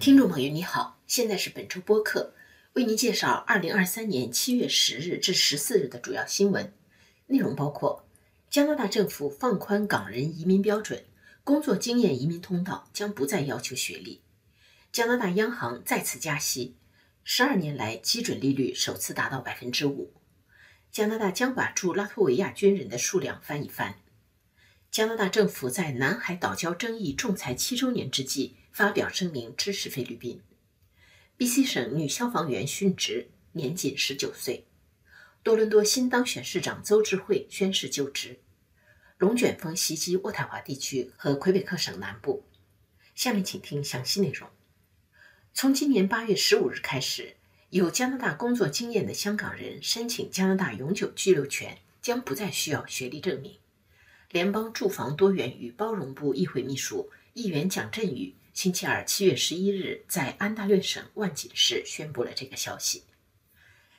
听众朋友，你好，现在是本周播客，为您介绍二零二三年七月十日至十四日的主要新闻。内容，包括加拿大政府放宽港人移民标准，工作经验移民通道将不再要求学历；加拿大央行再次加息，十二年来基准利率首次达到百分之五；加拿大将把驻拉脱维亚军人的数量翻一番；加拿大政府在南海岛礁争议仲裁七周年之际。发表声明支持菲律宾。B.C 省女消防员殉职，年仅十九岁。多伦多新当选市长邹智慧宣誓就职。龙卷风袭击渥太华地区和魁北克省南部。下面请听详细内容。从今年八月十五日开始，有加拿大工作经验的香港人申请加拿大永久居留权将不再需要学历证明。联邦住房多元与包容部议会秘书议员蒋振宇。星期二，七月十一日，在安大略省万锦市宣布了这个消息。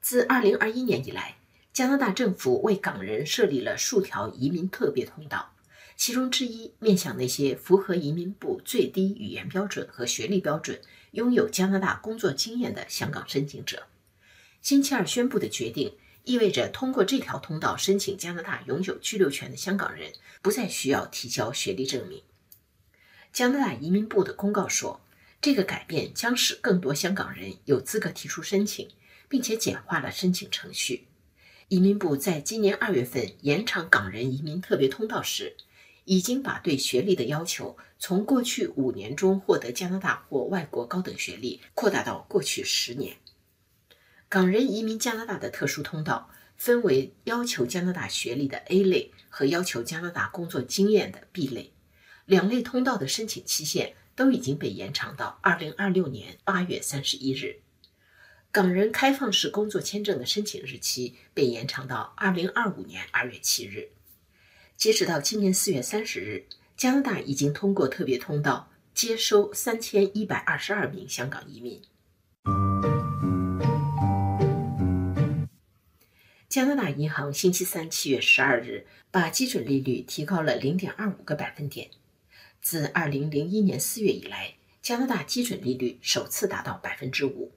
自二零二一年以来，加拿大政府为港人设立了数条移民特别通道，其中之一面向那些符合移民部最低语言标准和学历标准、拥有加拿大工作经验的香港申请者。星期二宣布的决定意味着，通过这条通道申请加拿大永久居留权的香港人不再需要提交学历证明。加拿大移民部的公告说，这个改变将使更多香港人有资格提出申请，并且简化了申请程序。移民部在今年二月份延长港人移民特别通道时，已经把对学历的要求从过去五年中获得加拿大或外国高等学历扩大到过去十年。港人移民加拿大的特殊通道分为要求加拿大学历的 A 类和要求加拿大工作经验的 B 类。两类通道的申请期限都已经被延长到二零二六年八月三十一日，港人开放式工作签证的申请日期被延长到二零二五年二月七日。截止到今年四月三十日，加拿大已经通过特别通道接收三千一百二十二名香港移民。加拿大银行星期三七月十二日把基准利率提高了零点二五个百分点。自2001年4月以来，加拿大基准利率首次达到百分之五。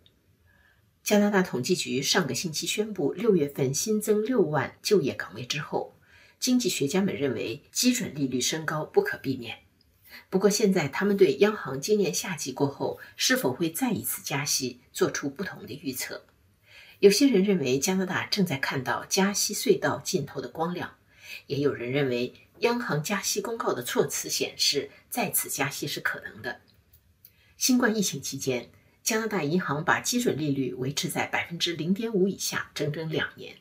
加拿大统计局上个星期宣布，六月份新增六万就业岗位之后，经济学家们认为基准利率升高不可避免。不过，现在他们对央行今年夏季过后是否会再一次加息做出不同的预测。有些人认为加拿大正在看到加息隧道尽头的光亮，也有人认为。央行加息公告的措辞显示，再次加息是可能的。新冠疫情期间，加拿大银行把基准利率维持在百分之零点五以下整整两年，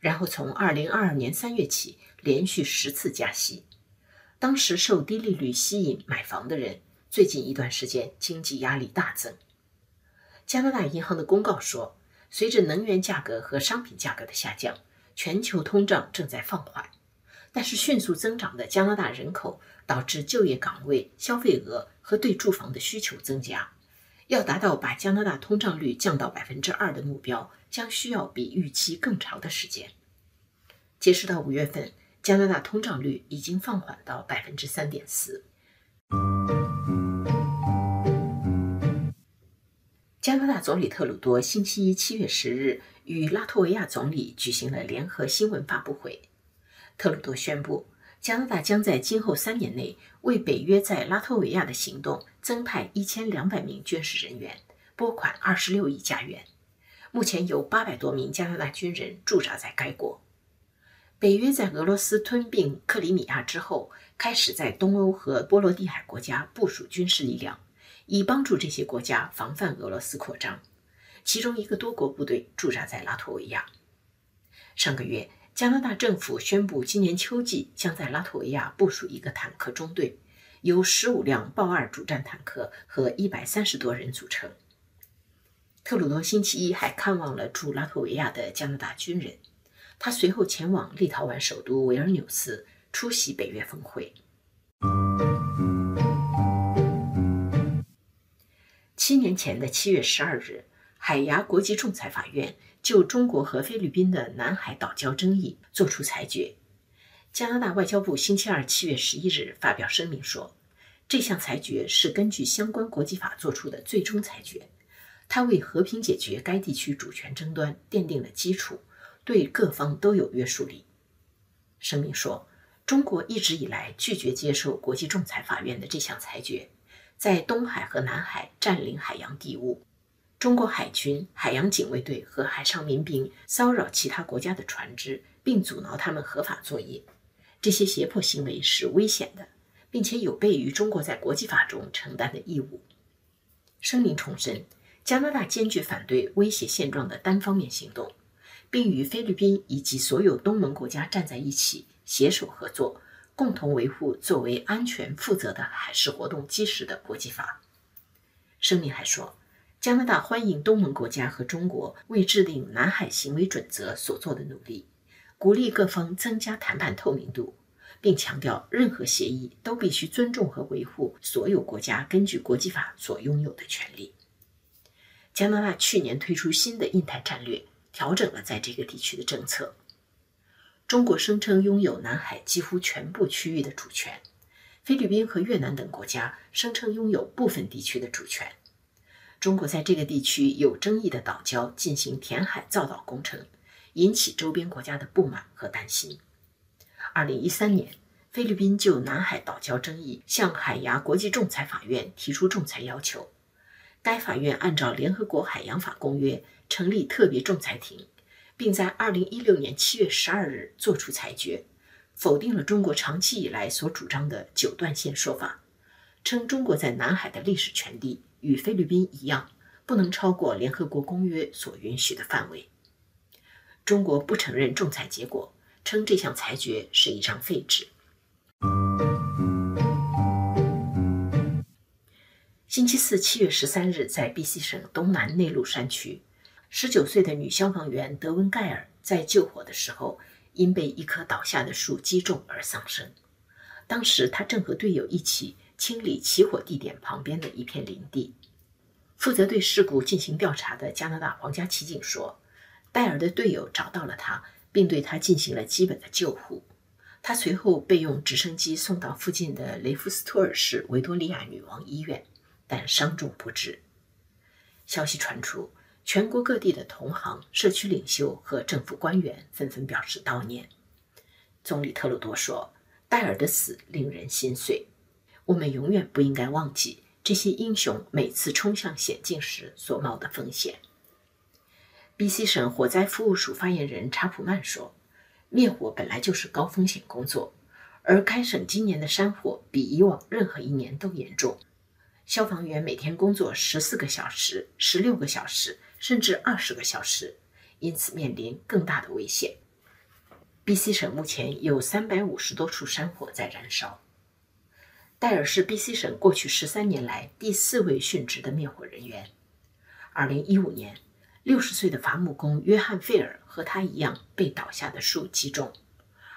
然后从二零二二年三月起连续十次加息。当时受低利率吸引买房的人，最近一段时间经济压力大增。加拿大银行的公告说，随着能源价格和商品价格的下降，全球通胀正在放缓。但是迅速增长的加拿大人口导致就业岗位、消费额和对住房的需求增加。要达到把加拿大通胀率降到百分之二的目标，将需要比预期更长的时间。截止到五月份，加拿大通胀率已经放缓到百分之三点四。加拿大总理特鲁多星期一七月十日与拉脱维亚总理举行了联合新闻发布会。特鲁多宣布，加拿大将在今后三年内为北约在拉脱维亚的行动增派一千两百名军事人员，拨款二十六亿加元。目前有八百多名加拿大军人驻扎在该国。北约在俄罗斯吞并克里米亚之后，开始在东欧和波罗的海国家部署军事力量，以帮助这些国家防范俄罗斯扩张。其中一个多国部队驻扎在拉脱维亚。上个月。加拿大政府宣布，今年秋季将在拉脱维亚部署一个坦克中队，由十五辆豹二主战坦克和一百三十多人组成。特鲁多星期一还看望了驻拉脱维亚的加拿大军人，他随后前往立陶宛首都维尔纽斯出席北约峰会。七年前的七月十二日，海牙国际仲裁法院。就中国和菲律宾的南海岛礁争议作出裁决。加拿大外交部星期二七月十一日发表声明说，这项裁决是根据相关国际法作出的最终裁决，它为和平解决该地区主权争端奠定了基础，对各方都有约束力。声明说，中国一直以来拒绝接受国际仲裁法院的这项裁决，在东海和南海占领海洋地物。中国海军、海洋警卫队和海上民兵骚扰其他国家的船只，并阻挠他们合法作业。这些胁迫行为是危险的，并且有悖于中国在国际法中承担的义务。声明重申，加拿大坚决反对威胁现状的单方面行动，并与菲律宾以及所有东盟国家站在一起，携手合作，共同维护作为安全负责的海事活动基石的国际法。声明还说。加拿大欢迎东盟国家和中国为制定南海行为准则所做的努力，鼓励各方增加谈判透明度，并强调任何协议都必须尊重和维护所有国家根据国际法所拥有的权利。加拿大去年推出新的印太战略，调整了在这个地区的政策。中国声称拥有南海几乎全部区域的主权，菲律宾和越南等国家声称拥有部分地区的主权。中国在这个地区有争议的岛礁进行填海造岛工程，引起周边国家的不满和担心。二零一三年，菲律宾就南海岛礁争议向海牙国际仲裁法院提出仲裁要求，该法院按照联合国海洋法公约成立特别仲裁庭，并在二零一六年七月十二日作出裁决，否定了中国长期以来所主张的九段线说法，称中国在南海的历史权利。与菲律宾一样，不能超过联合国公约所允许的范围。中国不承认仲裁结果，称这项裁决是一张废纸。星期四，七月十三日，在 B.C 省东南内陆山区，十九岁的女消防员德文盖尔在救火的时候，因被一棵倒下的树击中而丧生。当时，她正和队友一起。清理起火地点旁边的一片林地。负责对事故进行调查的加拿大皇家骑警说，戴尔的队友找到了他，并对他进行了基本的救护。他随后被用直升机送到附近的雷夫斯托尔市维多利亚女王医院，但伤重不治。消息传出，全国各地的同行、社区领袖和政府官员纷纷表示悼念。总理特鲁多说：“戴尔的死令人心碎。”我们永远不应该忘记这些英雄每次冲向险境时所冒的风险。B.C 省火灾服务署发言人查普曼说：“灭火本来就是高风险工作，而该省今年的山火比以往任何一年都严重。消防员每天工作十四个小时、十六个小时，甚至二十个小时，因此面临更大的危险。B.C 省目前有三百五十多处山火在燃烧。”戴尔是 B.C 省过去十三年来第四位殉职的灭火人员。二零一五年，六十岁的伐木工约翰·费尔和他一样被倒下的树击中。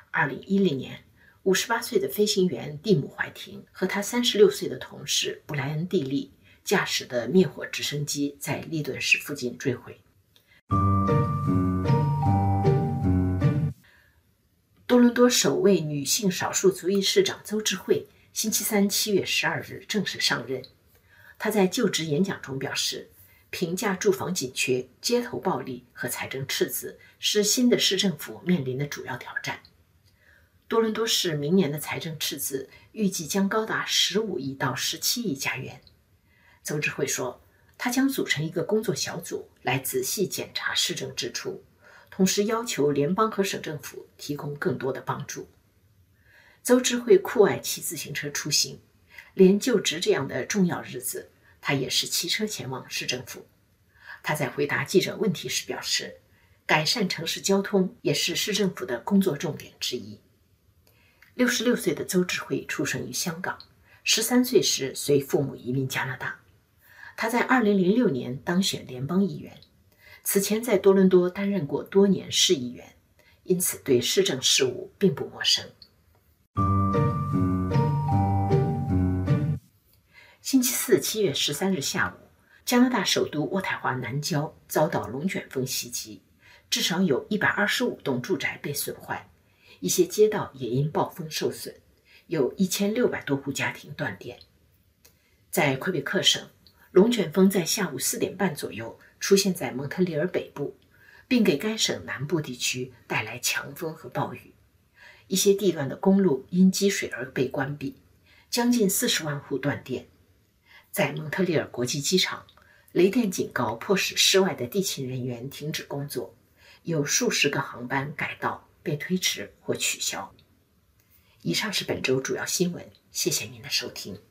二零一零年，五十八岁的飞行员蒂姆·怀廷和他三十六岁的同事布莱恩·蒂利驾驶的灭火直升机在利顿市附近坠毁。多伦多首位女性少数族裔市长邹智慧。星期三，七月十二日正式上任。他在就职演讲中表示，评价住房紧缺、街头暴力和财政赤字是新的市政府面临的主要挑战。多伦多市明年的财政赤字预计将高达十五亿到十七亿加元。邹智慧说，他将组成一个工作小组来仔细检查市政支出，同时要求联邦和省政府提供更多的帮助。邹志慧酷爱骑自行车出行，连就职这样的重要日子，他也是骑车前往市政府。他在回答记者问题时表示，改善城市交通也是市政府的工作重点之一。六十六岁的邹志慧出生于香港，十三岁时随父母移民加拿大。他在二零零六年当选联邦议员，此前在多伦多担任过多年市议员，因此对市政事务并不陌生。星期四，七月十三日下午，加拿大首都渥太华南郊遭到龙卷风袭击，至少有一百二十五栋住宅被损坏，一些街道也因暴风受损，有一千六百多户家庭断电。在魁北克省，龙卷风在下午四点半左右出现在蒙特利尔北部，并给该省南部地区带来强风和暴雨。一些地段的公路因积水而被关闭，将近四十万户断电。在蒙特利尔国际机场，雷电警告迫使室外的地勤人员停止工作，有数十个航班改道、被推迟或取消。以上是本周主要新闻，谢谢您的收听。